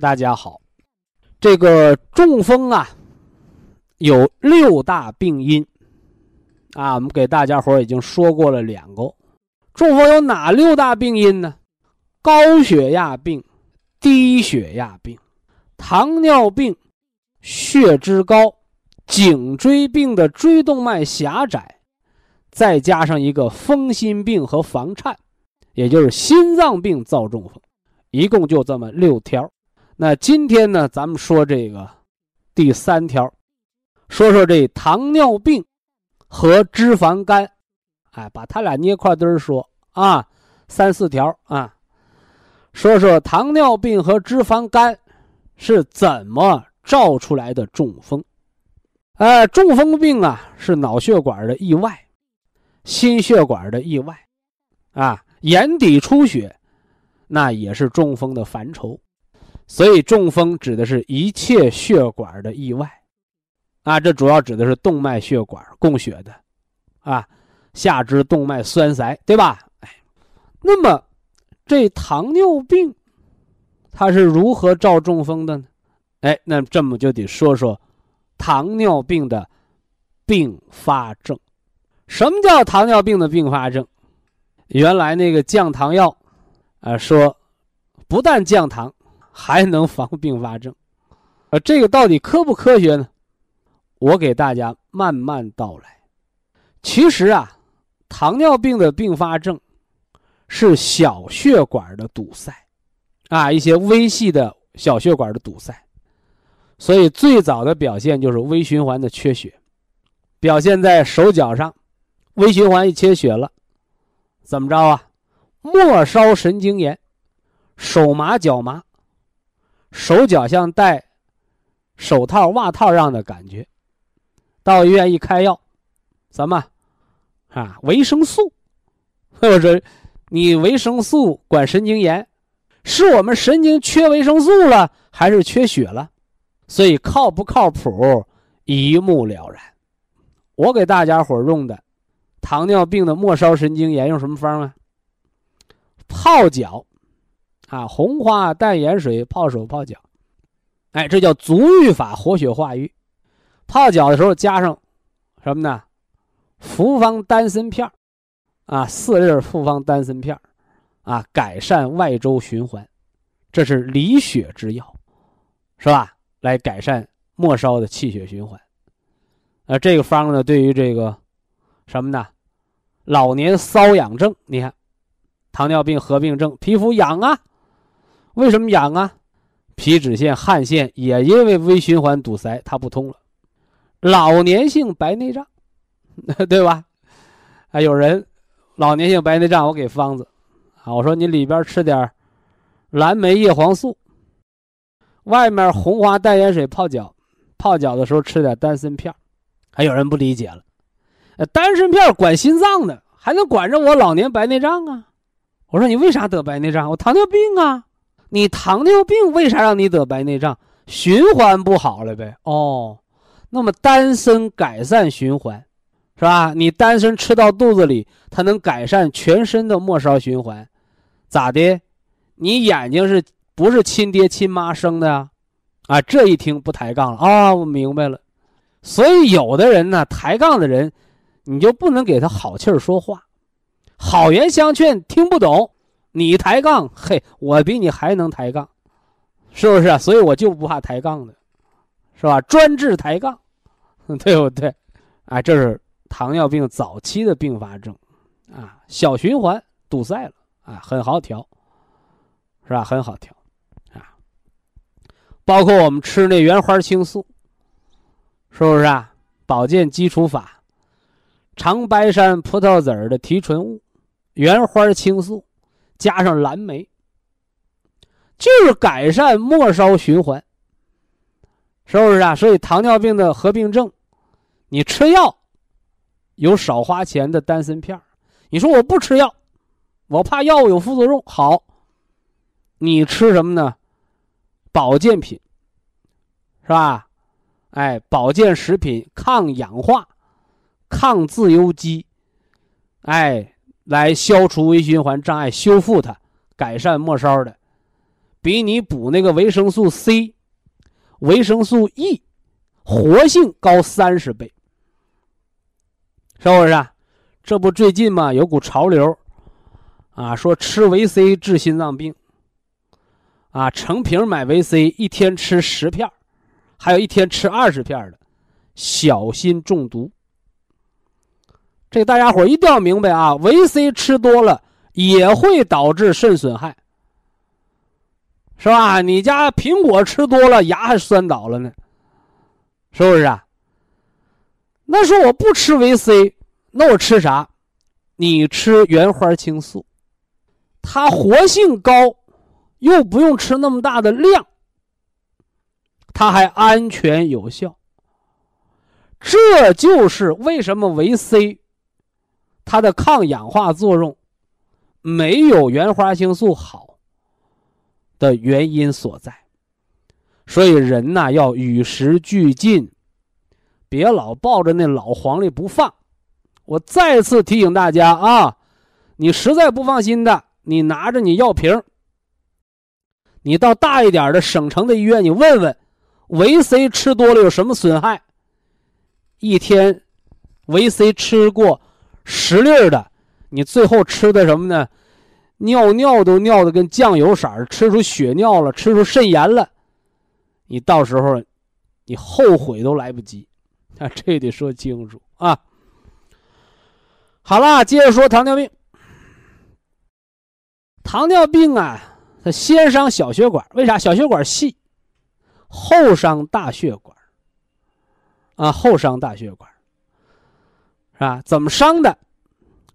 大家好，这个中风啊，有六大病因啊，我们给大家伙已经说过了两个。中风有哪六大病因呢？高血压病、低血压病、糖尿病、血脂高、颈椎病的椎动脉狭窄，再加上一个风心病和房颤，也就是心脏病造中风，一共就这么六条。那今天呢，咱们说这个第三条，说说这糖尿病和脂肪肝，哎，把它俩捏块堆儿说啊，三四条啊，说说糖尿病和脂肪肝是怎么照出来的中风。哎，中风病啊是脑血管的意外，心血管的意外，啊，眼底出血，那也是中风的范畴。所以，中风指的是一切血管的意外，啊，这主要指的是动脉血管供血的，啊，下肢动脉栓塞，对吧？哎，那么这糖尿病它是如何造中风的呢？哎，那这么就得说说糖尿病的并发症。什么叫糖尿病的并发症？原来那个降糖药，啊，说不但降糖。还能防并发症，呃，这个到底科不科学呢？我给大家慢慢道来。其实啊，糖尿病的并发症是小血管的堵塞，啊，一些微细的小血管的堵塞，所以最早的表现就是微循环的缺血，表现在手脚上，微循环一缺血了，怎么着啊？末梢神经炎，手麻脚麻。手脚像戴手套、袜套样的感觉，到医院一开药，什么啊？维生素，或者你维生素管神经炎，是我们神经缺维生素了，还是缺血了？所以靠不靠谱一目了然。我给大家伙用的糖尿病的末梢神经炎用什么方啊？泡脚。啊，红花淡盐水泡手泡脚，哎，这叫足浴法，活血化瘀。泡脚的时候加上什么呢？复方丹参片啊，四粒复方丹参片啊，改善外周循环，这是理血之药，是吧？来改善末梢的气血循环。呃，这个方呢，对于这个什么呢？老年瘙痒症，你看，糖尿病合并症，皮肤痒啊。为什么痒啊？皮脂腺、汗腺也因为微循环堵塞，它不通了。老年性白内障，对吧？啊，有人老年性白内障，我给方子啊，我说你里边吃点蓝莓叶黄素，外面红花淡盐水泡脚，泡脚的时候吃点丹参片还有人不理解了，丹参片管心脏的，还能管着我老年白内障啊？我说你为啥得白内障？我糖尿病啊。你糖尿病为啥让你得白内障？循环不好了呗。哦，那么丹参改善循环，是吧？你丹参吃到肚子里，它能改善全身的末梢循环，咋的？你眼睛是不是亲爹亲妈生的呀？啊，这一听不抬杠了啊，我明白了。所以有的人呢，抬杠的人，你就不能给他好气儿说话，好言相劝听不懂。你抬杠，嘿，我比你还能抬杠，是不是啊？所以我就不怕抬杠的，是吧？专治抬杠，对不对？啊，这是糖尿病早期的并发症，啊，小循环堵塞了，啊，很好调，是吧？很好调，啊，包括我们吃那原花青素，是不是啊？保健基础法，长白山葡萄籽儿的提纯物，原花青素，加上蓝莓，就是改善末梢循环，是不是啊？所以糖尿病的合并症。你吃药有少花钱的丹参片你说我不吃药，我怕药物有副作用。好，你吃什么呢？保健品，是吧？哎，保健食品，抗氧化、抗自由基，哎，来消除微循环障碍，修复它，改善末梢的，比你补那个维生素 C、维生素 E 活性高三十倍。是不是？啊？这不最近嘛，有股潮流，啊，说吃维 C 治心脏病，啊，成瓶买维 C，一天吃十片还有一天吃二十片的，小心中毒。这大家伙一定要明白啊，维 C 吃多了也会导致肾损害，是吧？你家苹果吃多了，牙还酸倒了呢，是不是啊？那说我不吃维 C，那我吃啥？你吃原花青素，它活性高，又不用吃那么大的量，它还安全有效。这就是为什么维 C 它的抗氧化作用没有原花青素好的原因所在。所以人呐，要与时俱进。别老抱着那老黄历不放，我再次提醒大家啊！你实在不放心的，你拿着你药瓶，你到大一点的省城的医院，你问问，维 C 吃多了有什么损害？一天维 C 吃过十粒儿的，你最后吃的什么呢？尿尿都尿的跟酱油色儿，吃出血尿了，吃出肾炎了，你到时候你后悔都来不及。啊，这得说清楚啊！好了，接着说糖尿病。糖尿病啊，它先伤小血管，为啥？小血管细，后伤大血管。啊，后伤大血管，是吧？怎么伤的？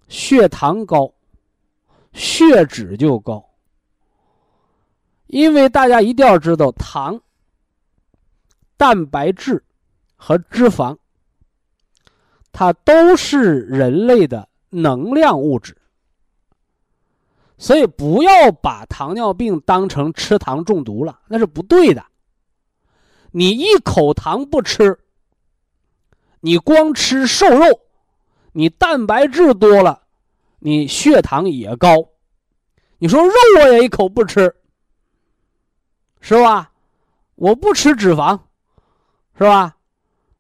血糖高，血脂就高。因为大家一定要知道，糖、蛋白质。和脂肪，它都是人类的能量物质，所以不要把糖尿病当成吃糖中毒了，那是不对的。你一口糖不吃，你光吃瘦肉，你蛋白质多了，你血糖也高。你说肉我也一口不吃，是吧？我不吃脂肪，是吧？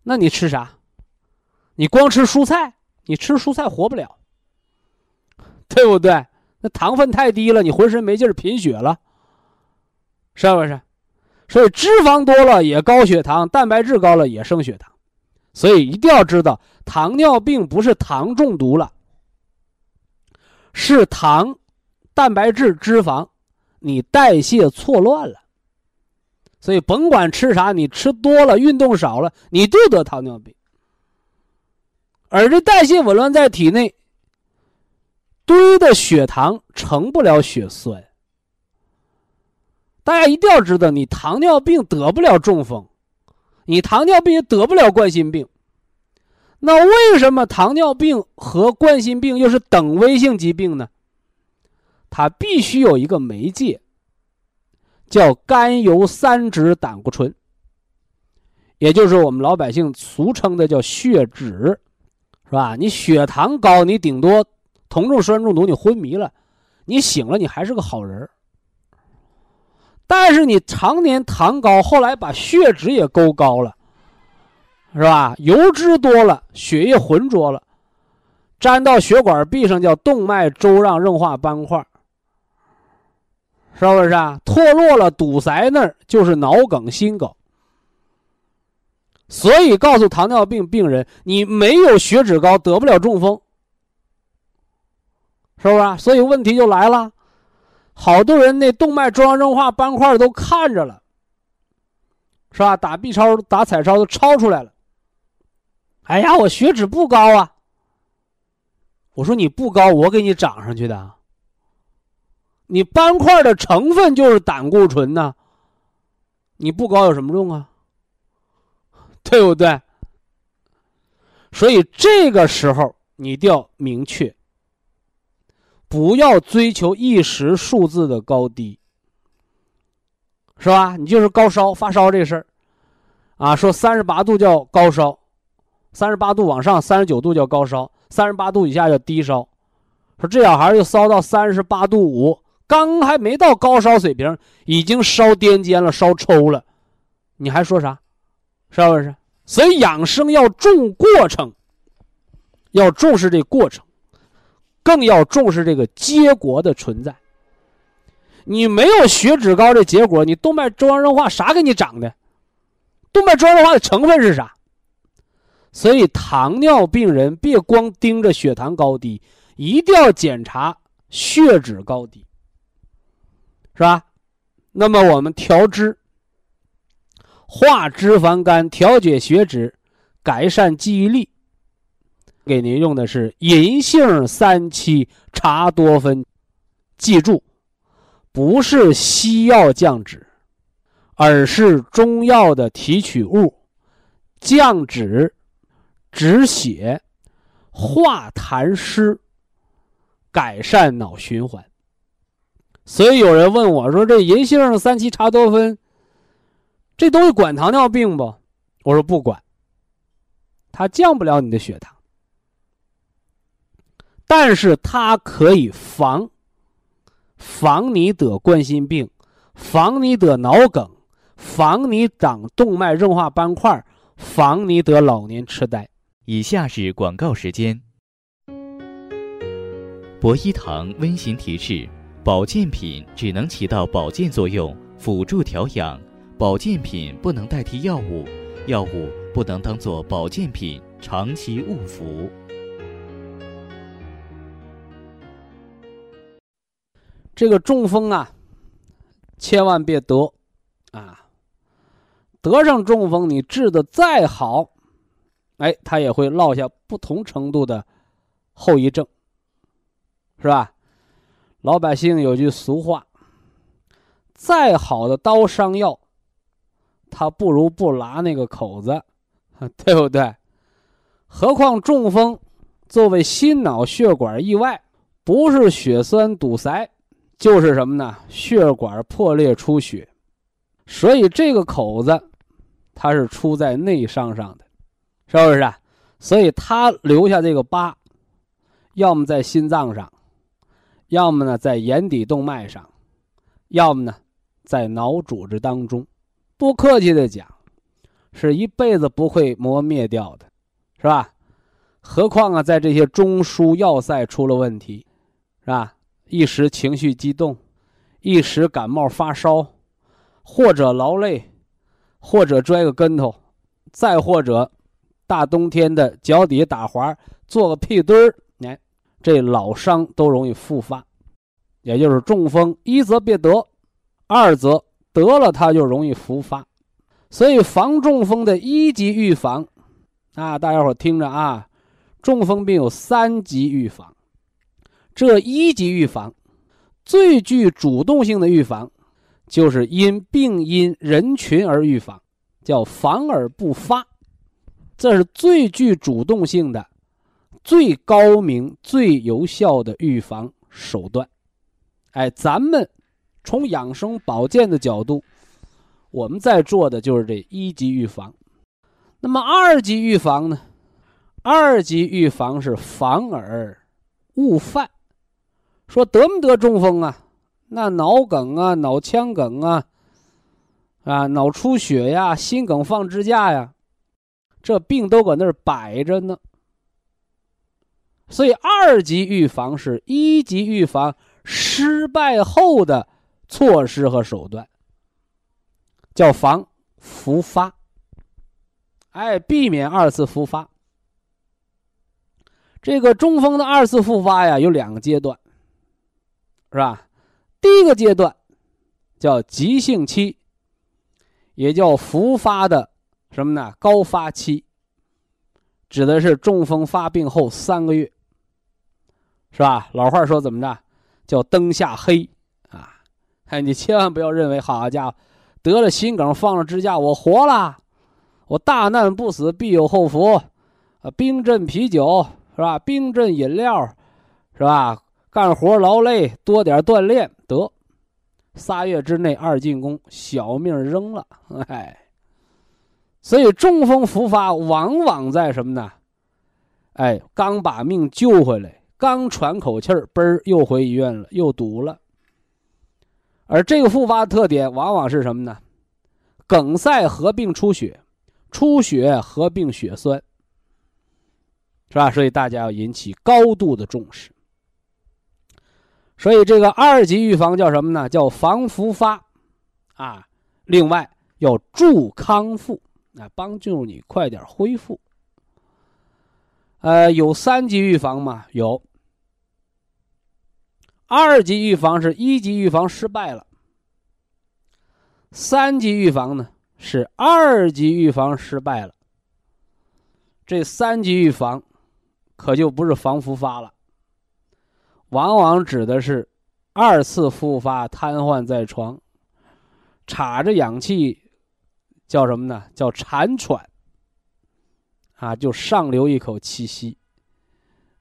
那你吃啥？你光吃蔬菜，你吃蔬菜活不了，对不对？那糖分太低了，你浑身没劲儿，贫血了，是不是？所以脂肪多了也高血糖，蛋白质高了也升血糖，所以一定要知道，糖尿病不是糖中毒了，是糖、蛋白质、脂肪你代谢错乱了。所以甭管吃啥，你吃多了，运动少了，你就得糖尿病。而这代谢紊乱在体内堆的血糖成不了血栓。大家一定要知道，你糖尿病得不了中风，你糖尿病也得不了冠心病。那为什么糖尿病和冠心病又是等危性疾病呢？它必须有一个媒介。叫甘油三酯胆固醇，也就是我们老百姓俗称的叫血脂，是吧？你血糖高，你顶多酮症酸中毒，你昏迷了，你醒了，你还是个好人但是你常年糖高，后来把血脂也勾高了，是吧？油脂多了，血液浑浊了，粘到血管壁上叫动脉粥样硬化斑块。是不是啊？脱落了，堵塞那儿就是脑梗、心梗。所以告诉糖尿病病人，你没有血脂高，得不了中风，是不是？所以问题就来了，好多人那动脉粥样硬化斑块都看着了，是吧？打 B 超、打彩超都超出来了。哎呀，我血脂不高啊。我说你不高，我给你长上去的。你斑块的成分就是胆固醇呢，你不高有什么用啊？对不对？所以这个时候你一定要明确，不要追求一时数字的高低，是吧？你就是高烧发烧这事儿，啊，说三十八度叫高烧，三十八度往上三十九度叫高烧，三十八度以下叫低烧。说这小孩又烧到三十八度五。刚还没到高烧水平，已经烧癫痫了，烧抽了，你还说啥？是不是？所以养生要重过程，要重视这过程，更要重视这个结果的存在。你没有血脂高的结果，你动脉粥样硬化啥给你长的？动脉粥样硬化的成分是啥？所以糖尿病人别光盯着血糖高低，一定要检查血脂高低。是吧？那么我们调脂、化脂肪肝、调节血脂、改善记忆力，给您用的是银杏三七茶多酚。记住，不是西药降脂，而是中药的提取物，降脂、止血、化痰湿、改善脑循环。所以有人问我说：“这银杏三七茶多酚，这东西管糖尿病不？”我说：“不管，它降不了你的血糖，但是它可以防，防你得冠心病，防你得脑梗，防你长动脉硬化斑块，防你得老年痴呆。”以下是广告时间。博一堂温馨提示。保健品只能起到保健作用，辅助调养。保健品不能代替药物，药物不能当做保健品长期误服。这个中风啊，千万别得啊！得上中风，你治的再好，哎，他也会落下不同程度的后遗症，是吧？老百姓有句俗话：“再好的刀伤药，他不如不拉那个口子，对不对？何况中风作为心脑血管意外，不是血栓堵塞，就是什么呢？血管破裂出血。所以这个口子，它是出在内伤上的，是不是？啊所以它留下这个疤，要么在心脏上。”要么呢，在眼底动脉上；要么呢，在脑组织当中。不客气的讲，是一辈子不会磨灭掉的，是吧？何况啊，在这些中枢要塞出了问题，是吧？一时情绪激动，一时感冒发烧，或者劳累，或者摔个跟头，再或者大冬天的脚底打滑，做个屁墩儿。这老伤都容易复发，也就是中风，一则别得，二则得了它就容易复发。所以防中风的一级预防，啊，大家伙听着啊，中风病有三级预防。这一级预防最具主动性的预防，就是因病因人群而预防，叫防而不发，这是最具主动性的。最高明、最有效的预防手段，哎，咱们从养生保健的角度，我们在做的就是这一级预防。那么二级预防呢？二级预防是防而勿犯。说得没得中风啊？那脑梗啊、脑腔梗啊、啊脑出血呀、心梗放支架呀，这病都搁那儿摆着呢。所以，二级预防是一级预防失败后的措施和手段，叫防复发。哎，避免二次复发。这个中风的二次复发呀，有两个阶段，是吧？第一个阶段叫急性期，也叫复发的什么呢？高发期，指的是中风发病后三个月，是吧？老话说怎么着？叫灯下黑啊！哎，你千万不要认为，好家伙，得了心梗放了支架，我活了，我大难不死必有后福，啊，冰镇啤酒。是吧？冰镇饮料，是吧？干活劳累，多点锻炼，得仨月之内二进宫，小命扔了。哎，所以中风复发往往在什么呢？哎，刚把命救回来，刚喘口气儿，嘣儿又回医院了，又堵了。而这个复发特点往往是什么呢？梗塞合并出血，出血合并血栓。是吧？所以大家要引起高度的重视。所以这个二级预防叫什么呢？叫防复发，啊，另外要助康复，啊，帮助你快点恢复。呃，有三级预防吗？有。二级预防是一级预防失败了，三级预防呢是二级预防失败了。这三级预防。可就不是防复发了，往往指的是二次复发，瘫痪在床，插着氧气，叫什么呢？叫残喘。啊，就上留一口气息，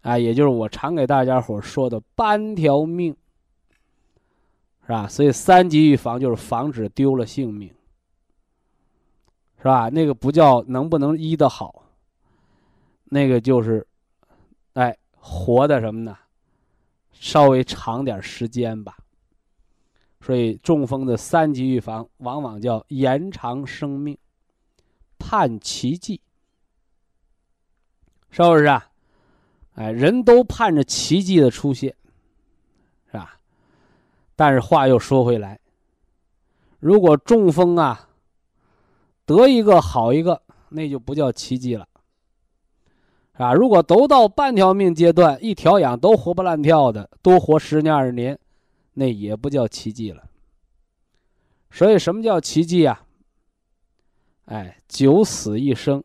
啊，也就是我常给大家伙说的半条命，是吧？所以三级预防就是防止丢了性命，是吧？那个不叫能不能医得好，那个就是。哎，活的什么呢？稍微长点时间吧。所以中风的三级预防，往往叫延长生命，盼奇迹，是不是啊？哎，人都盼着奇迹的出现，是吧？但是话又说回来，如果中风啊，得一个好一个，那就不叫奇迹了。啊，如果都到半条命阶段，一调养都活不烂跳的，多活十年二十年，那也不叫奇迹了。所以，什么叫奇迹啊？哎，九死一生，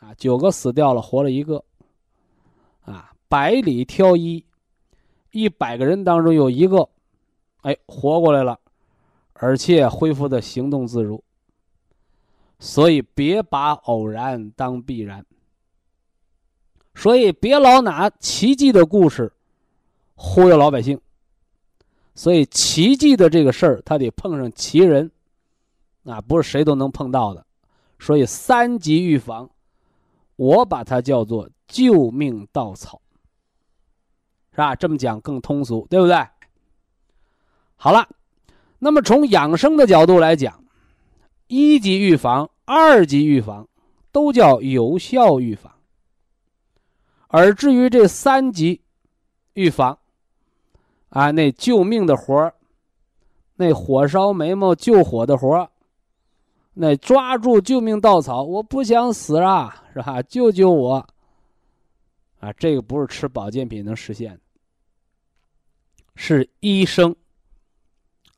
啊，九个死掉了，活了一个，啊，百里挑一，一百个人当中有一个，哎，活过来了，而且恢复的行动自如。所以，别把偶然当必然。所以别老拿奇迹的故事忽悠老百姓。所以奇迹的这个事儿，他得碰上奇人，啊，不是谁都能碰到的。所以三级预防，我把它叫做救命稻草，是吧？这么讲更通俗，对不对？好了，那么从养生的角度来讲，一级预防、二级预防都叫有效预防。而至于这三级预防，啊，那救命的活儿，那火烧眉毛救火的活儿，那抓住救命稻草，我不想死啊，是吧？救救我！啊，这个不是吃保健品能实现的，是医生，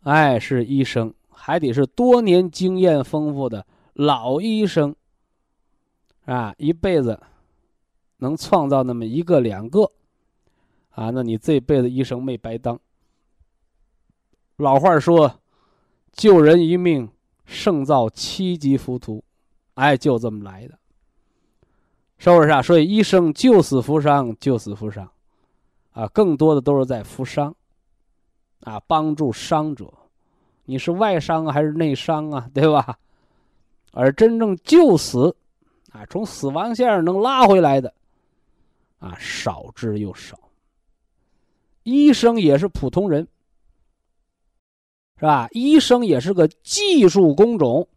哎，是医生，还得是多年经验丰富的老医生，啊，一辈子。能创造那么一个两个，啊，那你这辈子医生没白当。老话说：“救人一命，胜造七级浮屠。”哎，就这么来的，是不是啊？所以医生救死扶伤，救死扶伤，啊，更多的都是在扶伤，啊，帮助伤者。你是外伤还是内伤啊？对吧？而真正救死，啊，从死亡线上能拉回来的。啊，少之又少。医生也是普通人，是吧？医生也是个技术工种，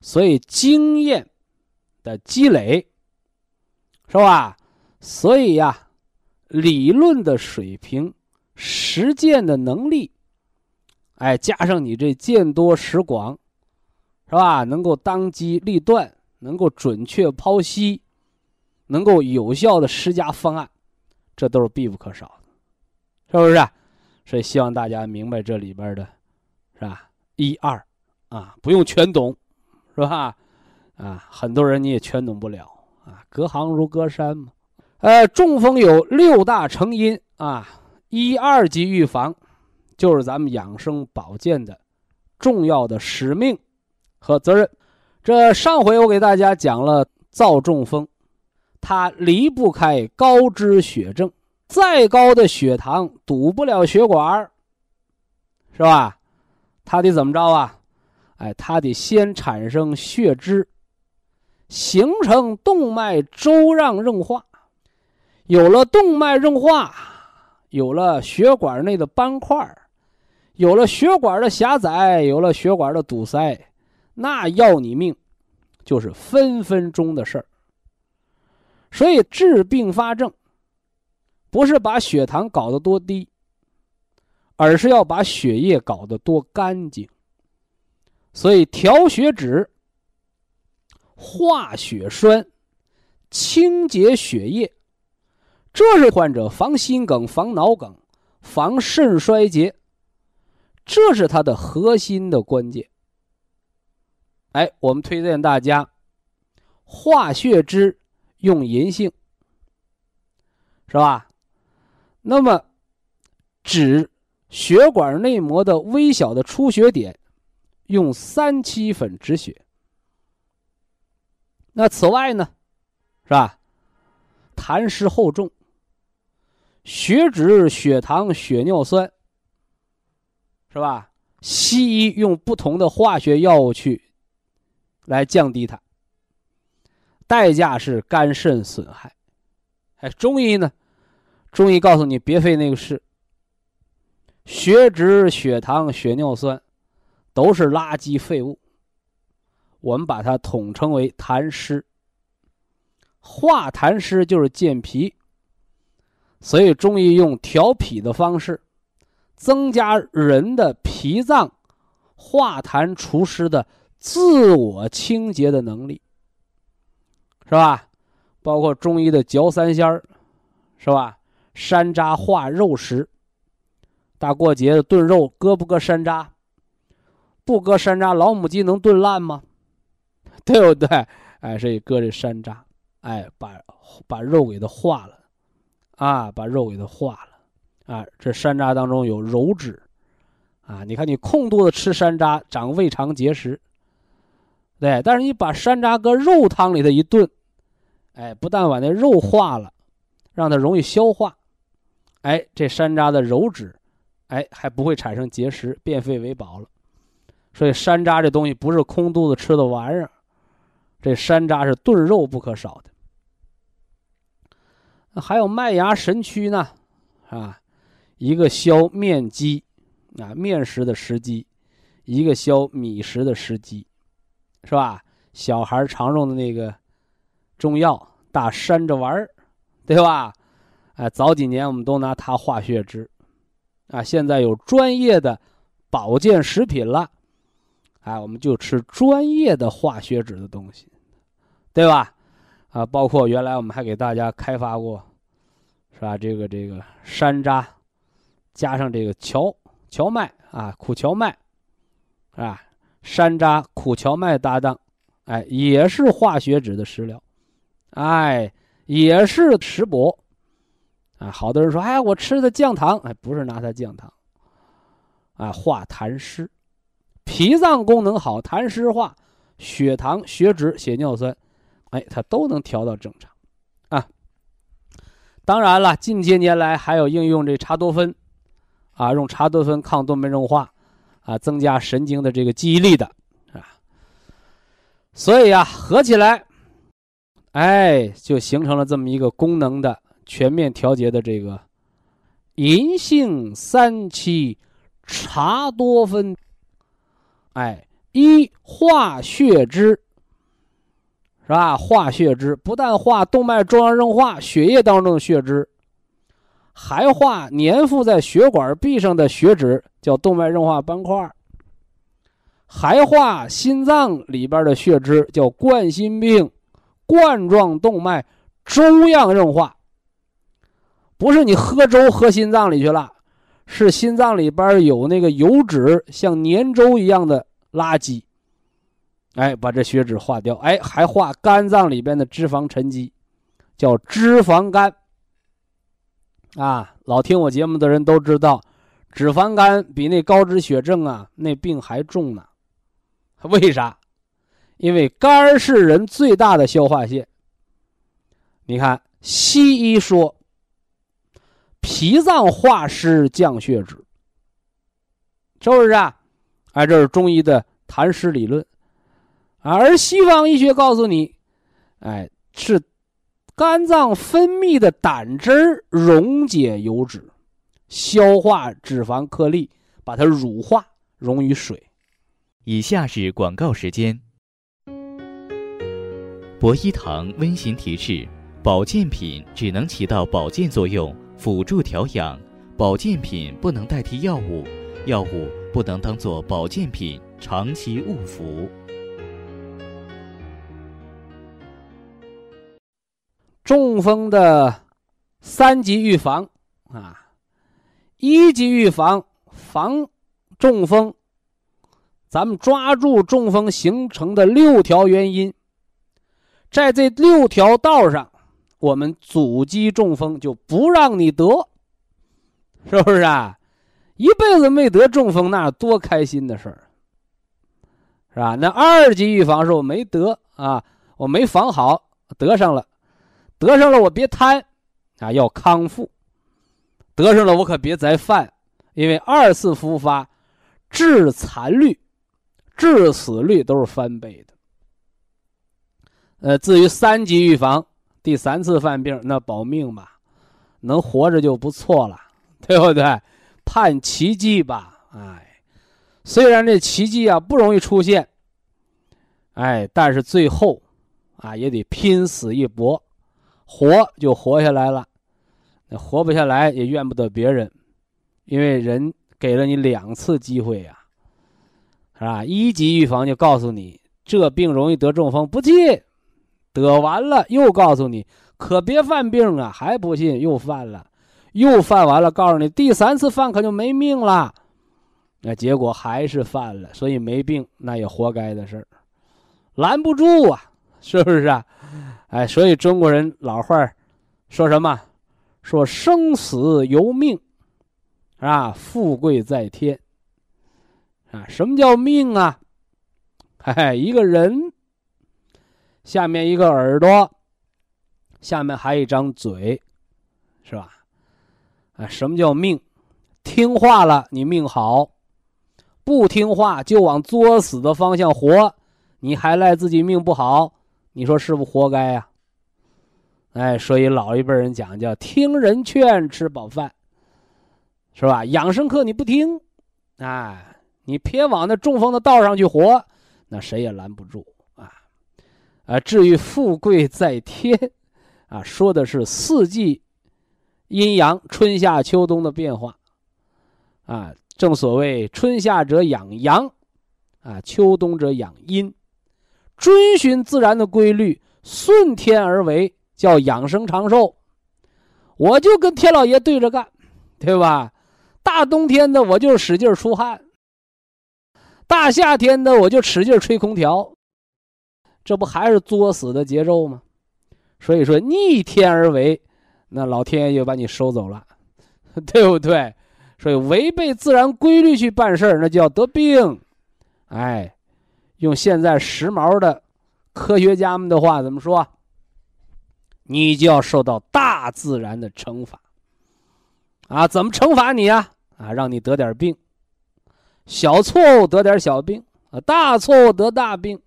所以经验的积累，是吧？所以呀，理论的水平、实践的能力，哎，加上你这见多识广，是吧？能够当机立断，能够准确剖析，能够有效的施加方案，这都是必不可少的，是不是？所以希望大家明白这里边的，是吧？一二，啊，不用全懂，是吧？啊，很多人你也全懂不了啊，隔行如隔山嘛。呃，中风有六大成因啊，一二级预防，就是咱们养生保健的重要的使命和责任。这上回我给大家讲了造中风，它离不开高脂血症，再高的血糖堵不了血管是吧？它得怎么着啊？哎，它得先产生血脂，形成动脉粥样硬化。有了动脉硬化，有了血管内的斑块有了血管的狭窄，有了血管的堵塞，那要你命，就是分分钟的事儿。所以治并发症，不是把血糖搞得多低，而是要把血液搞得多干净。所以调血脂、化血栓、清洁血液。这是患者防心梗、防脑梗、防肾衰竭，这是它的核心的关键。哎，我们推荐大家化血脂用银杏，是吧？那么止血管内膜的微小的出血点，用三七粉止血。那此外呢，是吧？痰湿厚重。血脂、血糖、血尿酸，是吧？西医用不同的化学药物去来降低它，代价是肝肾损害。哎，中医呢？中医告诉你别费那个事。血脂、血糖、血尿酸都是垃圾废物，我们把它统称为痰湿。化痰湿就是健脾。所以，中医用调脾的方式，增加人的脾脏化痰除湿的自我清洁的能力，是吧？包括中医的嚼三仙儿，是吧？山楂化肉食。大过节的炖肉，搁不搁山楂？不搁山楂，老母鸡能炖烂吗？对不对？哎，所以搁这山楂，哎，把把肉给它化了。啊，把肉给它化了，啊，这山楂当中有鞣质，啊，你看你空肚子吃山楂长胃肠结石，对，但是你把山楂搁肉汤里头一炖，哎，不但把那肉化了，让它容易消化，哎，这山楂的鞣质，哎，还不会产生结石，变废为宝了。所以山楂这东西不是空肚子吃的玩意儿，这山楂是炖肉不可少的。还有麦芽神曲呢，啊，一个消面积，啊面食的食积，一个消米食的食积，是吧？小孩常用的那个中药大山着玩儿，对吧？哎，早几年我们都拿它化血脂，啊，现在有专业的保健食品了，哎，我们就吃专业的化血脂的东西，对吧？啊，包括原来我们还给大家开发过，是吧？这个这个山楂，加上这个荞荞麦啊，苦荞麦，啊，山楂苦荞麦搭档，哎，也是化血脂的食疗，哎，也是食补，啊，好多人说，哎，我吃的降糖，哎，不是拿它降糖，啊，化痰湿，脾脏功能好，痰湿化，血糖、血脂、血尿酸。哎，它都能调到正常，啊，当然了，近些年来还有应用这茶多酚，啊，用茶多酚抗动脉硬化，啊，增加神经的这个记忆力的，啊，所以啊，合起来，哎，就形成了这么一个功能的全面调节的这个银杏三七茶多酚，哎，一化血脂。是吧？化血脂不但化动脉粥样硬化，血液当中的血脂，还化粘附在血管壁上的血脂，叫动脉硬化斑块还化心脏里边的血脂，叫冠心病、冠状动脉粥样硬化。不是你喝粥喝心脏里去了，是心脏里边有那个油脂像粘粥一样的垃圾。哎，把这血脂化掉，哎，还化肝脏里边的脂肪沉积，叫脂肪肝。啊，老听我节目的人都知道，脂肪肝比那高脂血症啊，那病还重呢。为啥？因为肝是人最大的消化腺。你看，西医说，脾脏化湿降血脂，是不是啊？哎，这是中医的痰湿理论。而西方医学告诉你，哎，是肝脏分泌的胆汁儿溶解油脂，消化脂肪颗粒，把它乳化溶于水。以下是广告时间。博一堂温馨提示：保健品只能起到保健作用，辅助调养；保健品不能代替药物，药物不能当做保健品长期误服。中风的三级预防啊，一级预防防中风，咱们抓住中风形成的六条原因，在这六条道上，我们阻击中风，就不让你得，是不是啊？一辈子没得中风，那多开心的事儿，是吧？那二级预防是我没得啊，我没防好，得上了。得上了，我别贪，啊，要康复。得上了，我可别再犯，因为二次复发，致残率、致死率都是翻倍的。呃，至于三级预防，第三次犯病那保命吧，能活着就不错了，对不对？盼奇迹吧，哎，虽然这奇迹啊不容易出现，哎，但是最后，啊也得拼死一搏。活就活下来了，那活不下来也怨不得别人，因为人给了你两次机会呀，是吧？一级预防就告诉你这病容易得中风，不进，得完了又告诉你可别犯病啊，还不信又犯了，又犯完了告诉你第三次犯可就没命了，那结果还是犯了，所以没病那也活该的事儿，拦不住啊，是不是啊？哎，所以中国人老话说什么？说生死由命，是吧？富贵在天。啊，什么叫命啊？哎，一个人下面一个耳朵，下面还一张嘴，是吧？啊，什么叫命？听话了，你命好；不听话，就往作死的方向活，你还赖自己命不好。你说是不活该呀？哎，所以老一辈人讲叫听人劝，吃饱饭，是吧？养生课你不听，哎，你偏往那中风的道上去活，那谁也拦不住啊！至于富贵在天，啊，说的是四季阴阳、春夏秋冬的变化，啊，正所谓春夏者养阳，啊，秋冬者养阴。遵循自然的规律，顺天而为，叫养生长寿。我就跟天老爷对着干，对吧？大冬天的我就使劲出汗，大夏天的我就使劲吹空调，这不还是作死的节奏吗？所以说逆天而为，那老天爷就把你收走了，对不对？所以违背自然规律去办事那叫得病，哎。用现在时髦的科学家们的话怎么说？你就要受到大自然的惩罚啊！怎么惩罚你呀？啊，让你得点病，小错误得点小病啊，大错误得大病，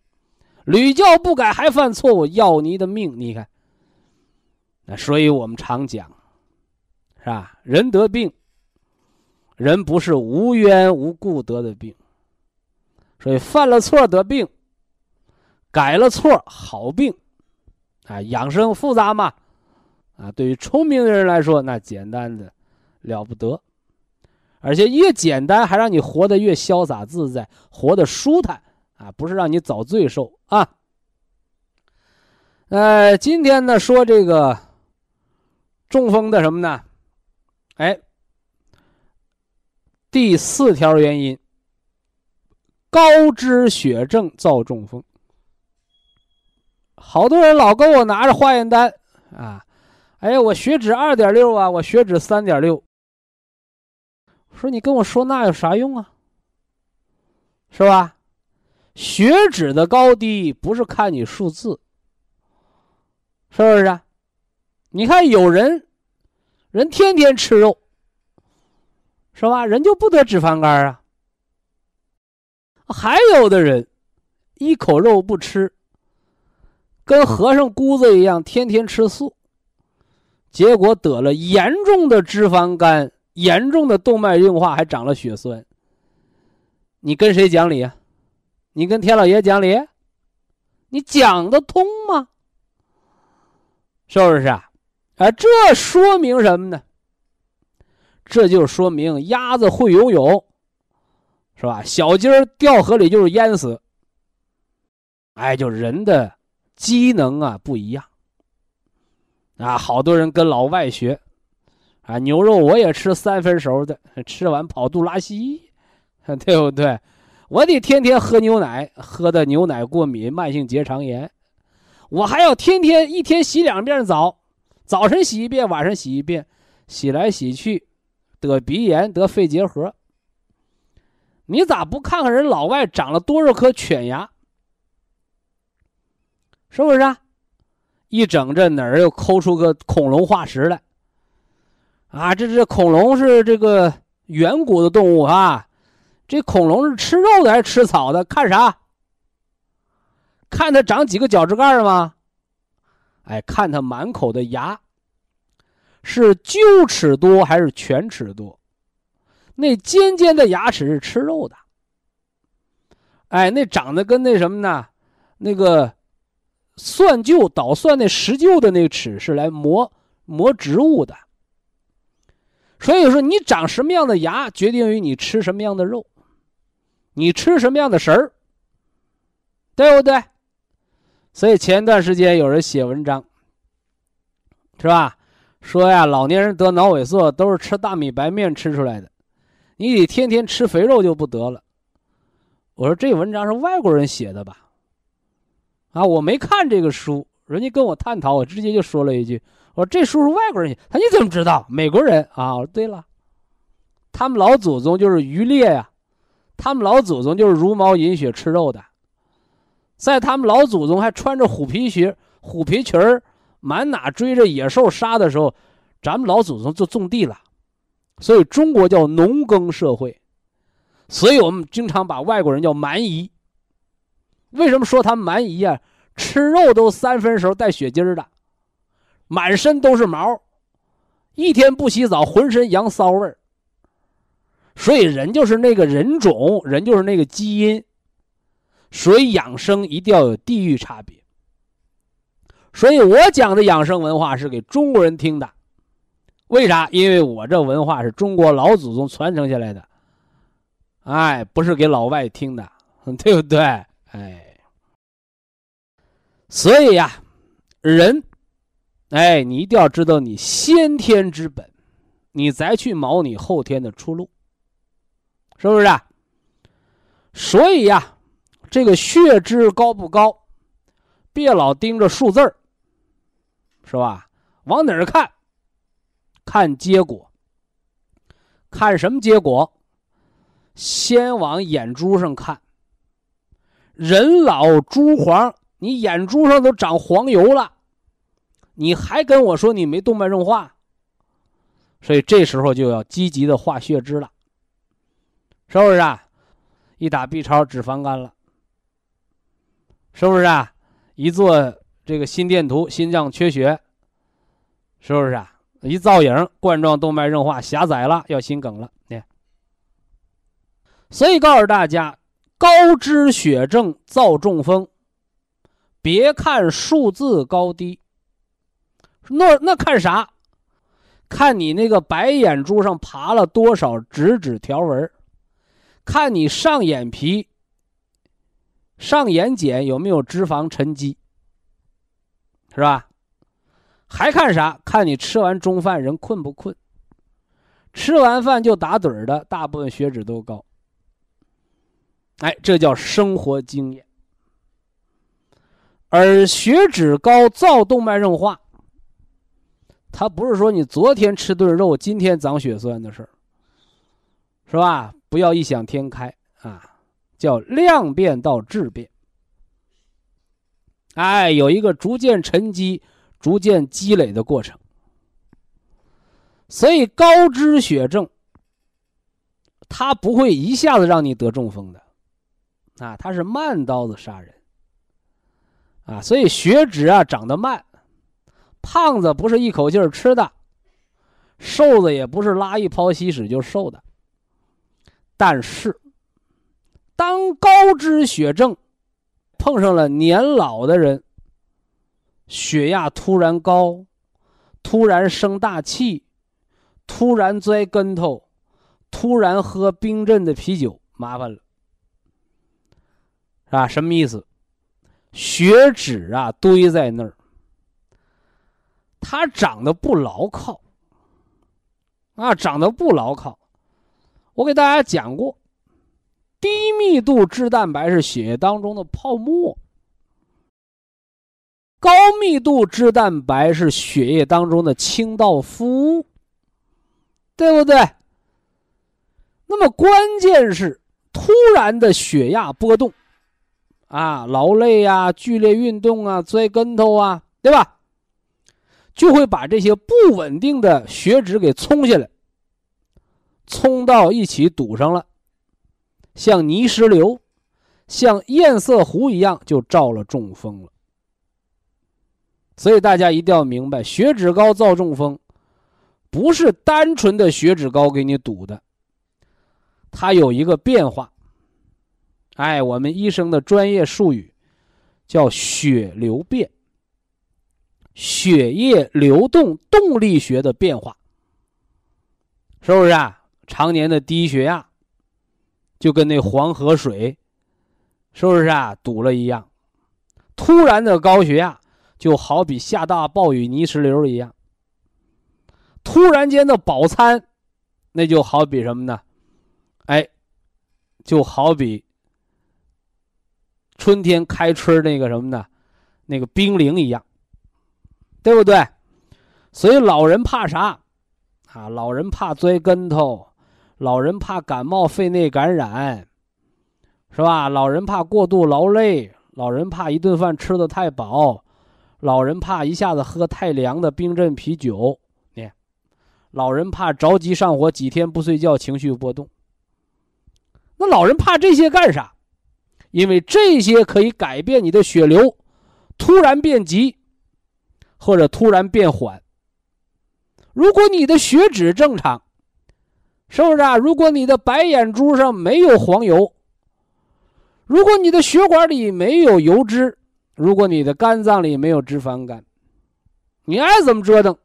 屡教不改还犯错误，要你的命！你看，那所以我们常讲，是吧？人得病，人不是无缘无故得的病。所以犯了错得病，改了错好病，啊，养生复杂嘛，啊，对于聪明的人来说那简单的了不得，而且越简单，还让你活得越潇洒自在，活得舒坦啊，不是让你遭罪受啊。呃，今天呢说这个中风的什么呢？哎，第四条原因，高脂血症造中风。好多人老跟我拿着化验单啊，哎呀，我血脂二点六啊，我血脂三点六。说你跟我说那有啥用啊？是吧？血脂的高低不是看你数字。是不是？你看有人，人天天吃肉，是吧？人就不得脂肪肝啊。还有的人，一口肉不吃，跟和尚姑子一样，天天吃素，结果得了严重的脂肪肝，严重的动脉硬化，还长了血栓。你跟谁讲理啊？你跟天老爷讲理？你讲得通吗？是不是啊？哎，这说明什么呢？这就说明鸭子会游泳，是吧？小鸡儿掉河里就是淹死。哎，就人的机能啊不一样。啊，好多人跟老外学，啊，牛肉我也吃三分熟的，吃完跑肚拉稀，对不对？我得天天喝牛奶，喝的牛奶过敏，慢性结肠炎。我还要天天一天洗两遍澡，早晨洗一遍，晚上洗一遍，洗来洗去，得鼻炎，得肺结核。你咋不看看人老外长了多少颗犬牙？是不是啊？一整这哪儿又抠出个恐龙化石来？啊，这这恐龙是这个远古的动物啊，这恐龙是吃肉的还是吃草的？看啥？看它长几个脚趾盖吗？哎，看它满口的牙，是臼齿多还是犬齿多？那尖尖的牙齿是吃肉的。哎，那长得跟那什么呢？那个蒜臼捣蒜那石臼的那个齿是来磨磨植物的。所以说，你长什么样的牙，决定于你吃什么样的肉，你吃什么样的食儿，对不对？所以前段时间有人写文章，是吧？说呀，老年人得脑萎缩都是吃大米白面吃出来的，你得天天吃肥肉就不得了。我说这文章是外国人写的吧？啊，我没看这个书，人家跟我探讨，我直接就说了一句：“我说这书是外国人写。”他你怎么知道？美国人啊？我说对了，他们老祖宗就是渔猎呀，他们老祖宗就是茹毛饮血吃肉的。在他们老祖宗还穿着虎皮靴、虎皮裙儿，满哪追着野兽杀的时候，咱们老祖宗就种地了。所以中国叫农耕社会，所以我们经常把外国人叫蛮夷。为什么说他们蛮夷啊？吃肉都三分熟带血筋儿的，满身都是毛，一天不洗澡浑身羊骚味儿。所以人就是那个人种，人就是那个基因。所以养生一定要有地域差别。所以我讲的养生文化是给中国人听的，为啥？因为我这文化是中国老祖宗传承下来的，哎，不是给老外听的，对不对？哎，所以呀，人，哎，你一定要知道你先天之本，你再去谋你后天的出路，是不是？所以呀。这个血脂高不高？别老盯着数字儿，是吧？往哪儿看？看结果。看什么结果？先往眼珠上看。人老珠黄，你眼珠上都长黄油了，你还跟我说你没动脉硬化？所以这时候就要积极的化血脂了，是不是啊？一打 B 超，脂肪肝了。是不是啊？一做这个心电图，心脏缺血，是不是啊？一造影，冠状动脉硬化狭窄了，要心梗了。你，所以告诉大家，高脂血症造中风，别看数字高低，那那看啥？看你那个白眼珠上爬了多少直指条纹，看你上眼皮、上眼睑有没有脂肪沉积，是吧？还看啥？看你吃完中饭人困不困？吃完饭就打盹的，大部分血脂都高。哎，这叫生活经验。而血脂高造动脉硬化，它不是说你昨天吃顿肉，今天长血栓的事儿，是吧？不要异想天开啊，叫量变到质变。哎，有一个逐渐沉积。逐渐积累的过程，所以高脂血症，它不会一下子让你得中风的，啊，它是慢刀子杀人，啊，所以血脂啊长得慢，胖子不是一口气儿吃的，瘦子也不是拉一泡稀屎就瘦的，但是，当高脂血症碰上了年老的人。血压突然高，突然生大气，突然摔跟头，突然喝冰镇的啤酒，麻烦了，是吧？什么意思？血脂啊堆在那儿，它长得不牢靠，啊，长得不牢靠。我给大家讲过，低密度脂蛋白是血液当中的泡沫。高密度脂蛋白是血液当中的清道夫，对不对？那么关键是突然的血压波动，啊，劳累呀、剧烈运动啊、摔跟头啊，对吧？就会把这些不稳定的血脂给冲下来，冲到一起堵上了，像泥石流、像堰塞湖一样，就照了中风了。所以大家一定要明白，血脂高造中风，不是单纯的血脂高给你堵的，它有一个变化。哎，我们医生的专业术语叫血流变，血液流动动力学的变化，是不是啊？常年的低血压，就跟那黄河水，是不是啊？堵了一样，突然的高血压。就好比下大暴雨泥石流一样，突然间的饱餐，那就好比什么呢？哎，就好比春天开春那个什么呢？那个冰凌一样，对不对？所以老人怕啥？啊，老人怕摔跟头，老人怕感冒肺内感染，是吧？老人怕过度劳累，老人怕一顿饭吃的太饱。老人怕一下子喝太凉的冰镇啤酒，你，老人怕着急上火，几天不睡觉，情绪波动。那老人怕这些干啥？因为这些可以改变你的血流，突然变急，或者突然变缓。如果你的血脂正常，是不是啊？如果你的白眼珠上没有黄油，如果你的血管里没有油脂。如果你的肝脏里没有脂肪肝，你爱怎么折腾，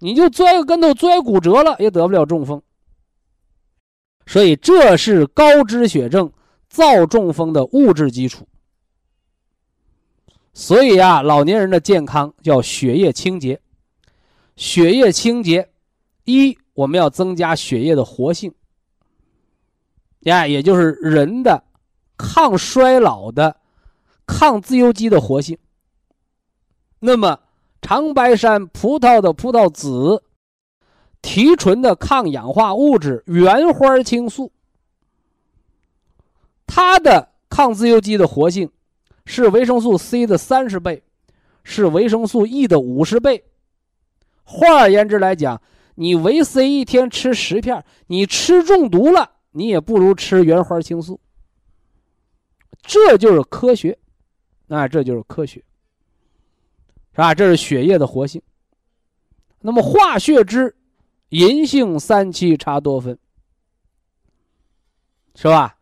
你就摔个跟头摔骨折了也得不了中风。所以这是高脂血症造中风的物质基础。所以啊，老年人的健康叫血液清洁。血液清洁，一我们要增加血液的活性，呀，也就是人的抗衰老的。抗自由基的活性。那么，长白山葡萄的葡萄籽提纯的抗氧化物质原花青素，它的抗自由基的活性是维生素 C 的三十倍，是维生素 E 的五十倍。换而言之来讲，你维 C 一天吃十片，你吃中毒了，你也不如吃原花青素。这就是科学。那这就是科学，是吧？这是血液的活性。那么化血脂，银杏三七茶多酚，是吧？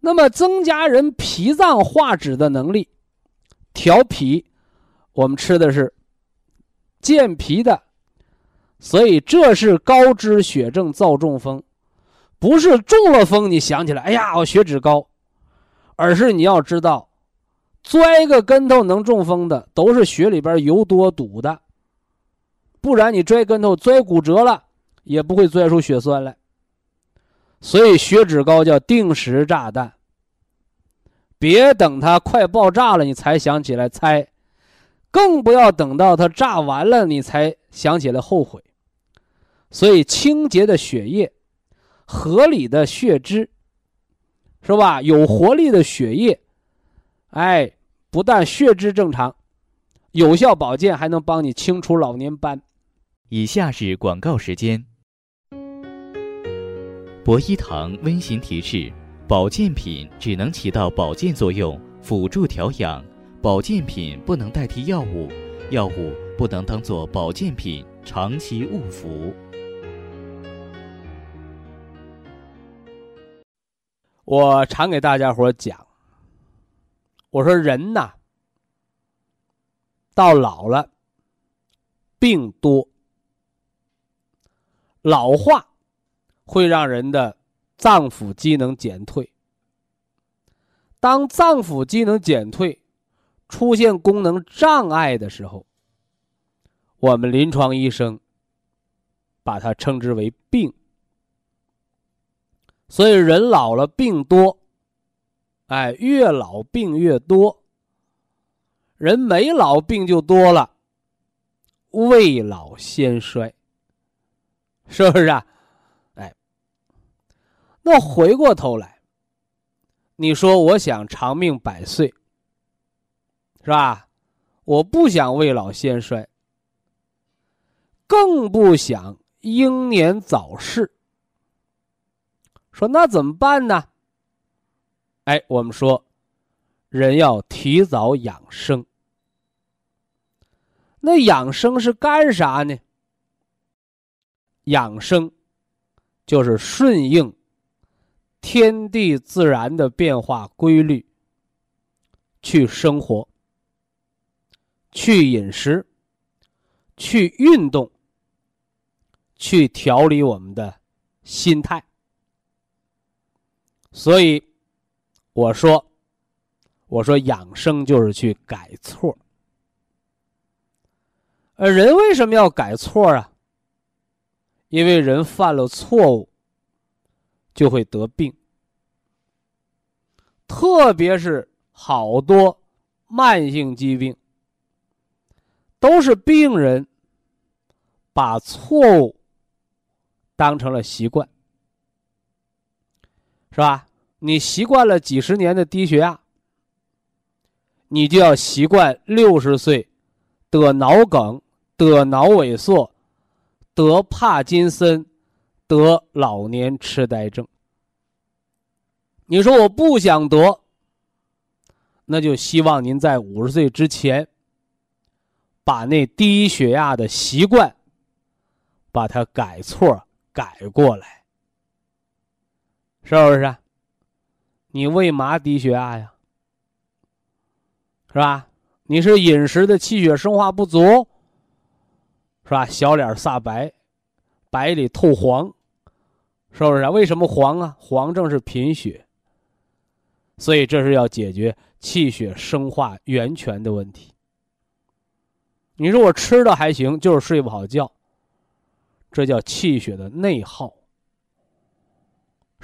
那么增加人脾脏化脂的能力，调脾，我们吃的是健脾的所以这是高脂血症造中风，不是中了风你想起来，哎呀，我血脂高，而是你要知道，摔个跟头能中风的都是血里边油多堵的，不然你摔跟头摔骨折了，也不会摔出血栓来。所以血脂高叫定时炸弹，别等它快爆炸了你才想起来猜，更不要等到它炸完了你才想起来后悔。所以清洁的血液、合理的血脂，是吧？有活力的血液，哎，不但血脂正常，有效保健，还能帮你清除老年斑。以下是广告时间。博一堂温馨提示：保健品只能起到保健作用，辅助调养；保健品不能代替药物，药物不能当做保健品长期误服。我常给大家伙讲，我说人呐，到老了，病多，老化。会让人的脏腑机能减退。当脏腑机能减退，出现功能障碍的时候，我们临床医生把它称之为病。所以人老了病多，哎，越老病越多。人没老病就多了，未老先衰，是不是啊？哎那回过头来，你说我想长命百岁，是吧？我不想未老先衰，更不想英年早逝。说那怎么办呢？哎，我们说，人要提早养生。那养生是干啥呢？养生就是顺应。天地自然的变化规律，去生活，去饮食，去运动，去调理我们的心态。所以，我说，我说养生就是去改错。而人为什么要改错啊？因为人犯了错误。就会得病，特别是好多慢性疾病，都是病人把错误当成了习惯，是吧？你习惯了几十年的低血压，你就要习惯六十岁得脑梗、得脑萎缩、得帕金森。得老年痴呆症，你说我不想得，那就希望您在五十岁之前，把那低血压的习惯，把它改错改过来，是不是？你为嘛低血压呀？是吧？你是饮食的气血生化不足，是吧？小脸煞白，白里透黄。是不是？为什么黄啊？黄正是贫血，所以这是要解决气血生化源泉的问题。你说我吃的还行，就是睡不好觉，这叫气血的内耗。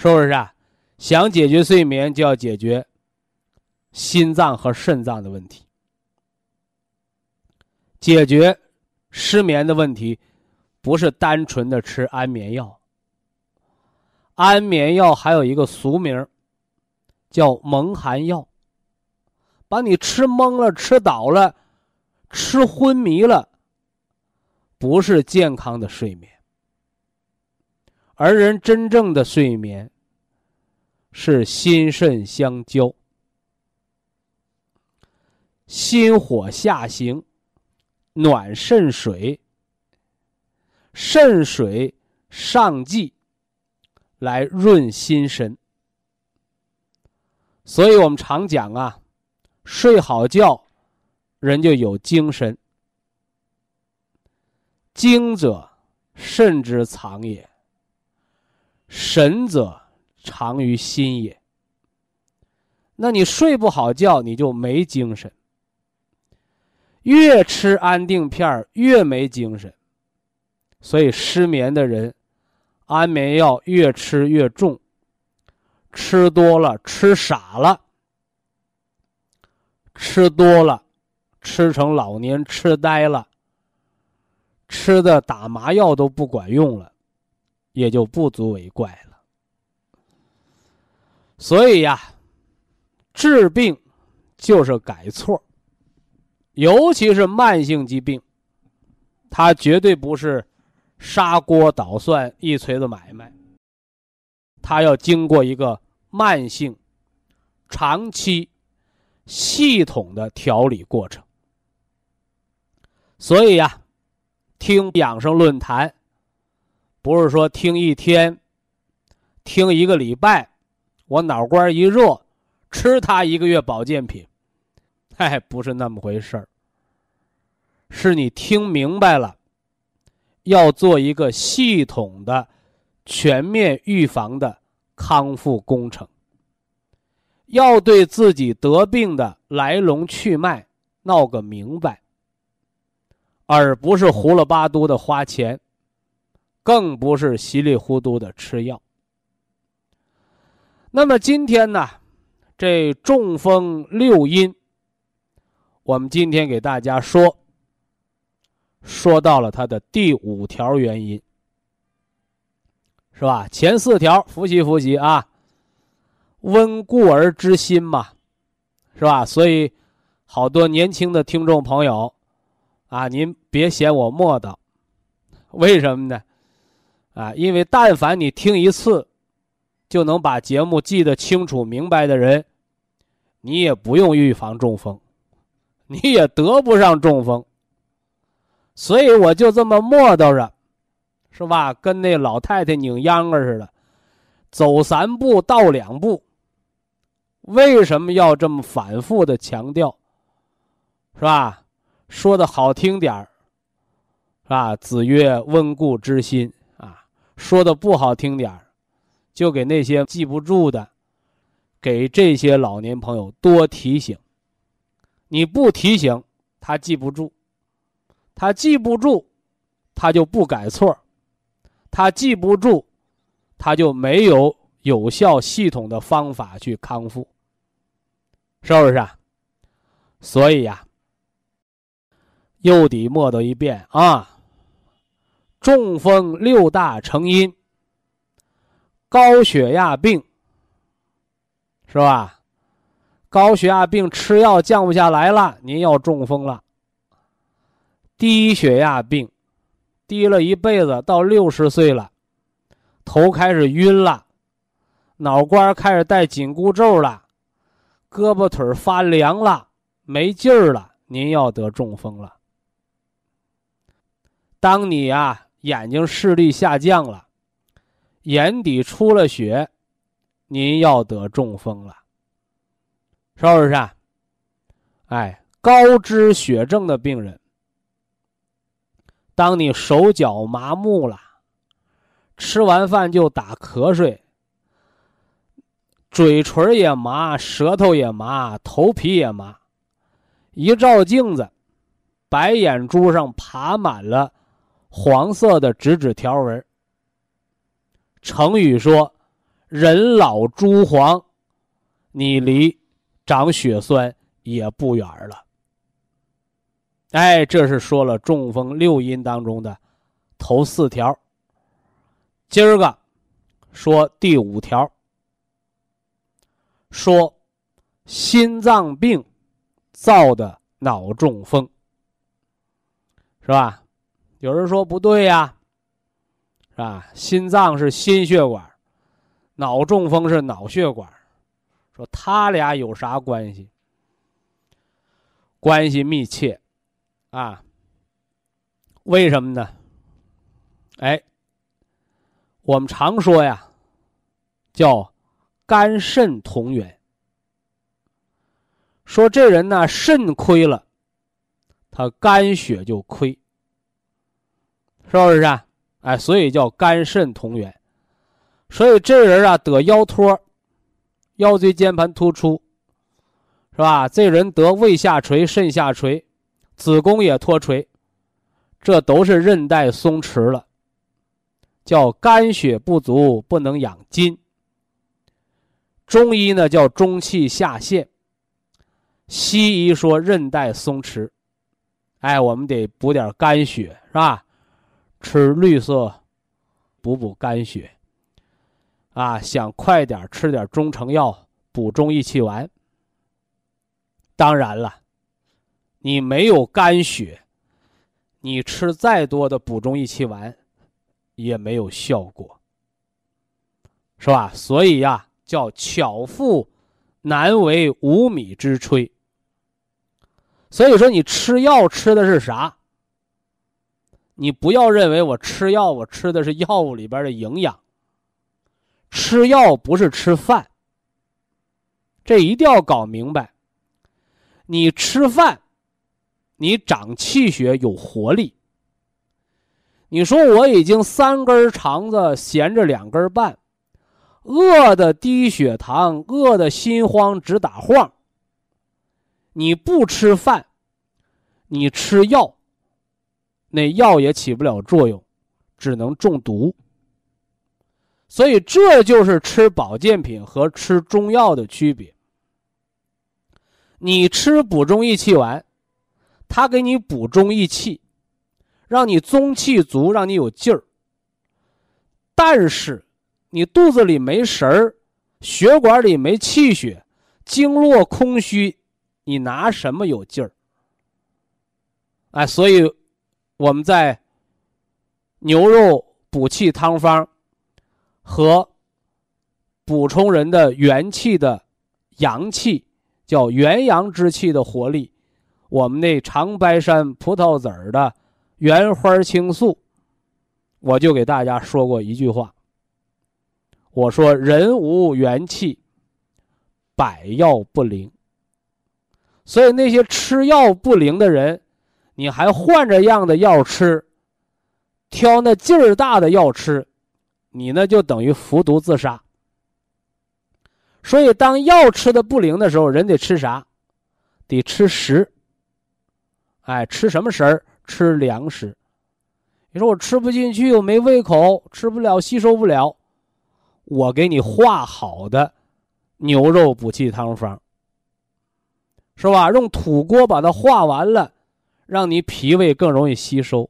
是不是啊？想解决睡眠，就要解决心脏和肾脏的问题。解决失眠的问题，不是单纯的吃安眠药。安眠药还有一个俗名，叫蒙汗药，把你吃懵了、吃倒了、吃昏迷了，不是健康的睡眠。而人真正的睡眠是心肾相交，心火下行，暖肾水，肾水上济。来润心神，所以我们常讲啊，睡好觉，人就有精神。精者肾之藏也，神则藏于心也。那你睡不好觉，你就没精神。越吃安定片越没精神。所以失眠的人，安眠药越吃越重，吃多了吃傻了，吃多了吃成老年痴呆了。吃的打麻药都不管用了，也就不足为怪了。所以呀，治病就是改错，尤其是慢性疾病，它绝对不是砂锅捣蒜一锤子买卖，它要经过一个慢性、长期、系统的调理过程。所以呀。听养生论坛，不是说听一天，听一个礼拜，我脑瓜一热，吃它一个月保健品，嗨，不是那么回事儿。是你听明白了，要做一个系统的、全面预防的康复工程，要对自己得病的来龙去脉闹个明白。而不是胡了八嘟的花钱，更不是稀里糊涂的吃药。那么今天呢，这中风六因，我们今天给大家说，说到了它的第五条原因，是吧？前四条复习复习啊，温故而知新嘛，是吧？所以好多年轻的听众朋友。啊，您别嫌我磨叨，为什么呢？啊，因为但凡你听一次，就能把节目记得清楚明白的人，你也不用预防中风，你也得不上中风。所以我就这么磨叨着，是吧？跟那老太太拧秧歌似的，走三步倒两步。为什么要这么反复的强调？是吧？说的好听点儿，是吧？子曰：“温故知新。”说的不好听点儿，就给那些记不住的，给这些老年朋友多提醒。你不提醒，他记不住；他记不住，他就不改错；他记不住，他就没有有效系统的方法去康复，是不是啊？所以呀。又得默叨一遍啊！中风六大成因，高血压病是吧？高血压病吃药降不下来了，您要中风了。低血压病，低了一辈子，到六十岁了，头开始晕了，脑瓜开始带紧箍咒了，胳膊腿发凉了，没劲儿了，您要得中风了。当你啊眼睛视力下降了，眼底出了血，您要得中风了，是不是？啊？哎，高脂血症的病人，当你手脚麻木了，吃完饭就打瞌睡，嘴唇也麻，舌头也麻，头皮也麻，一照镜子，白眼珠上爬满了。黄色的直指条纹。成语说：“人老珠黄，你离长血栓也不远了。”哎，这是说了中风六因当中的头四条。今儿个说第五条，说心脏病造的脑中风，是吧？有人说不对呀，是吧？心脏是心血管，脑中风是脑血管，说他俩有啥关系？关系密切，啊？为什么呢？哎，我们常说呀，叫肝肾同源，说这人呢肾亏了，他肝血就亏。是不是啊？哎，所以叫肝肾同源。所以这人啊得腰托，腰椎间盘突出，是吧？这人得胃下垂、肾下垂，子宫也脱垂，这都是韧带松弛了，叫肝血不足，不能养筋。中医呢叫中气下陷，西医说韧带松弛，哎，我们得补点肝血，是吧？吃绿色，补补肝血。啊，想快点吃点中成药补中益气丸。当然了，你没有肝血，你吃再多的补中益气丸也没有效果，是吧？所以呀，叫巧妇难为无米之炊。所以说，你吃药吃的是啥？你不要认为我吃药，我吃的是药物里边的营养。吃药不是吃饭，这一定要搞明白。你吃饭，你长气血有活力。你说我已经三根肠子闲着两根半，饿的低血糖，饿的心慌直打晃。你不吃饭，你吃药，那药也起不了作用，只能中毒。所以，这就是吃保健品和吃中药的区别。你吃补中益气丸，它给你补中益气，让你中气足，让你有劲儿。但是，你肚子里没食儿，血管里没气血，经络空虚，你拿什么有劲儿？哎，所以我们在牛肉补气汤方。和补充人的元气的阳气，叫元阳之气的活力。我们那长白山葡萄籽儿的原花青素，我就给大家说过一句话。我说：“人无元气，百药不灵。”所以那些吃药不灵的人，你还换着样的药吃，挑那劲儿大的药吃。你呢，就等于服毒自杀。所以，当药吃的不灵的时候，人得吃啥？得吃食。哎，吃什么食儿？吃粮食。你说我吃不进去，我没胃口，吃不了，吸收不了。我给你化好的牛肉补气汤方，是吧？用土锅把它化完了，让你脾胃更容易吸收。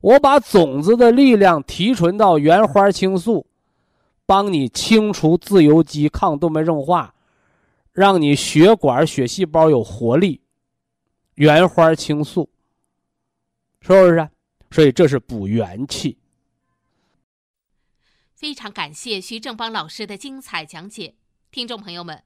我把种子的力量提纯到原花青素，帮你清除自由基、抗动脉硬化，让你血管、血细胞有活力。原花青素，是不是？所以这是补元气。非常感谢徐正邦老师的精彩讲解，听众朋友们。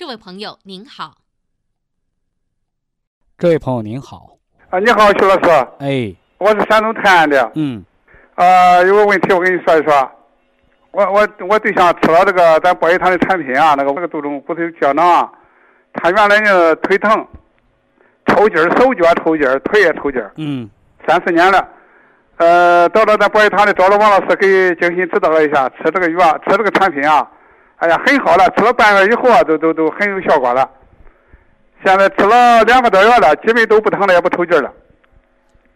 这位朋友您好，这位朋友您好，啊，你好，徐老师，哎，我是山东泰安的，嗯，啊，有个问题我跟你说一说，我我我对象吃了这个咱博医堂的产品啊，那个那个杜仲骨头胶囊啊，他原来呢腿疼，抽筋儿，手脚抽筋儿，腿也抽筋儿，嗯，三四年了，呃，到了咱博医堂里找了王老师给精心指导了一下，吃这个药，吃这个产品啊。哎呀，很好了，吃了半个月以后啊，都都都很有效果了。现在吃了两个多月了，基本都不疼了，也不抽筋了。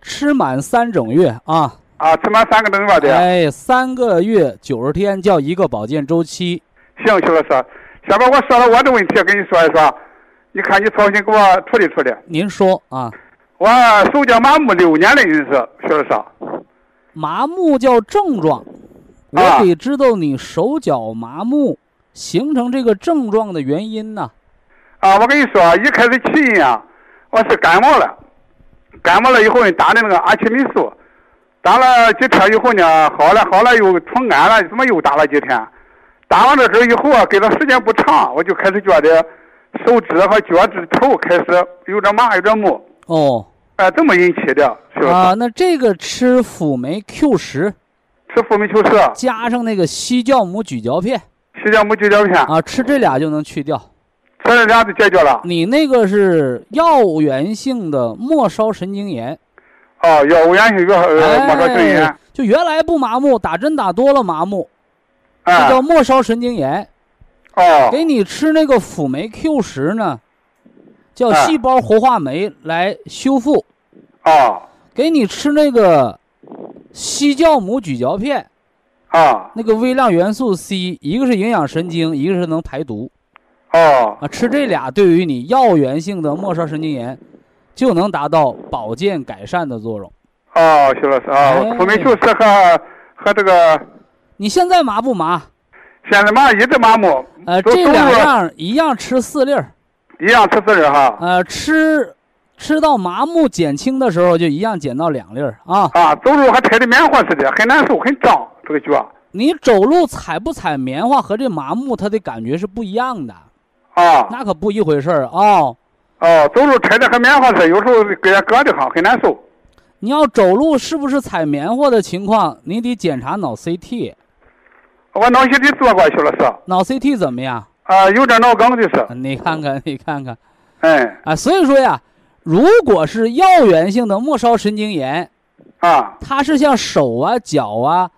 吃满三整月啊！啊，吃满三个整月的。哎，三个月九十天叫一个保健周期。行，徐老师，下边我说了我的问题，跟你说一说，你看你操心给我处理处理。您说啊。我手脚麻木六年的人是徐老师。麻木叫症状，我得知道你手脚麻木。形成这个症状的原因呢？啊，我跟你说，一开始起因啊，我是感冒了，感冒了以后呢，打的那个阿奇霉素，打了几天以后呢，好了好了又重感了，怎么又打了几天？打完了之后以后啊，给的时间不长，我就开始觉得手指和脚趾头开始有点麻，有点木。哦，哎，这么引起的，是吧？啊，那这个吃辅酶 Q 十，吃辅酶 Q 十，加上那个西酵母咀嚼片西酵母咀嚼片，啊，吃这俩就能去掉。吃这俩就解决了。你那个是药源性的末梢神经炎，哦，药物源性药呃末梢神经炎哎，就原来不麻木，打针打多了麻木，这哎，叫末梢神经炎。哦，给你吃那个辅酶 Q 十呢，叫哎细胞活化酶来修复。哦，给你吃那个西酵母咀嚼片，啊，那个微量元素 C，一个是营养神经，一个是能排毒哦，啊。吃这俩对于你药源性的末梢神经炎，就能达到保健改善的作用。哦，徐老师啊哎，辅酶 Q 十和和这个你现在麻不麻？现在麻一直麻木，呃，这两样一样吃四粒儿，一样吃四粒哈。呃，吃吃到麻木减轻的时候就一样减到两粒儿啊。啊，走路还踩着棉花似的，很难受，很胀，这个脚。你走路踩不踩棉花和这麻木，它的感觉是不一样的，啊，那可不一回事儿啊。哦，走路踩着和棉花似的，有时候给人硌得慌，很难受。你要走路是不是踩棉花的情况，你得检查脑 CT，我脑 CT 做过，去了是，脑 CT 怎么样？啊，有点脑梗就是，你看看，你看看。哎，啊，所以说呀，如果是药源性的末梢神经炎，啊，它是像手啊、脚啊，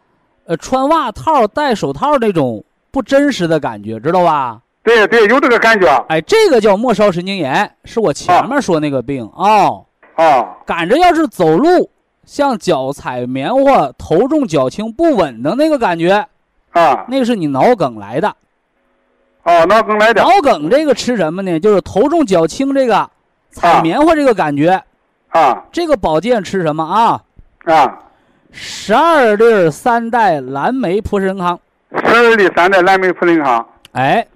呃，穿袜套、戴手套那种不真实的感觉，知道吧？对对，有这个感觉，哎，这个叫末梢神经炎，是我前面说那个病哦。啊，赶着要是走路，像脚踩棉花、头重脚轻不稳的那个感觉，啊，那个是你脑梗来的。哦，脑梗来的，脑梗这个吃什么呢？就是头重脚轻这个踩棉花这个感觉，啊这个保健吃什么啊？啊，十二粒三代蓝莓普参康。十二粒三代蓝莓普林康，哎，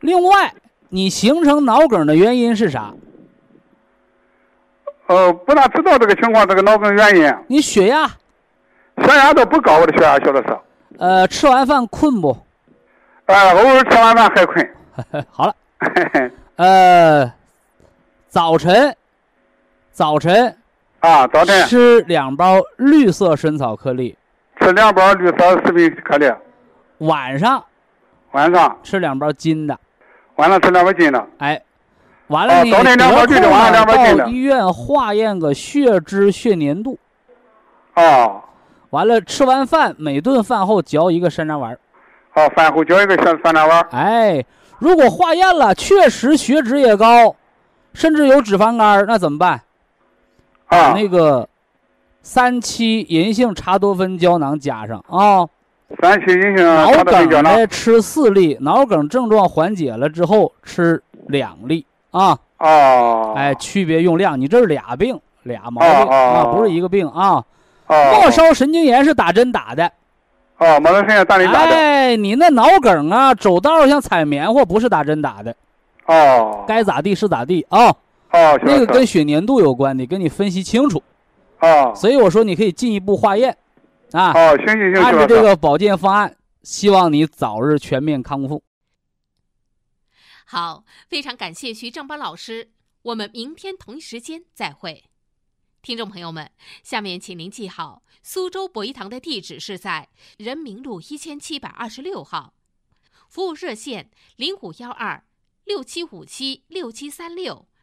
另外，你形成脑梗的原因是啥？呃，不大知道这个情况，这个脑梗原因，你血压，血压都不高，我的血压，小老师，呃，吃完饭困不？呃，偶尔吃完饭还困，好了，呃，早晨，早晨啊，早晨吃两包绿色参草颗粒，吃两包绿色食品颗粒，晚上。晚上。吃两包金的。晚上吃两包金的，哎，完了哦你早晨两包得绿的晚上两包金的。到医院化验个血脂、血粘度。哦，完了，吃完饭每顿饭后嚼一个山楂丸。儿。好，饭后嚼一个山山楂丸，哎，如果化验了确实血脂也高，甚至有脂肪肝儿，那怎么办？啊，那个三七银杏茶多酚胶囊加上啊。三七银杏脑茶多酚梗胶囊，呢。吃四粒，脑梗症状缓解了之后吃两粒啊。哦，哎，区别用量，你这是俩病，俩毛病啊，哦不是一个病啊。哦，末梢神经炎是打针打的，哦，末梢神经打针打的，哎，你那脑梗啊，走道像踩棉花，不是打针打的，哦，该咋地是咋地啊。哦，徐那个跟血粘度有关，得跟你分析清楚。哦，所以我说你可以进一步化验，啊，哦，行行行，按照这个保健方案，希望你早日全面康复。好，非常感谢徐正邦老师，我们明天同一时间再会。听众朋友们，下面请您记好，苏州博医堂的地址是在人民路一千七百二十六号，服务热线零五幺二六七五七六七三六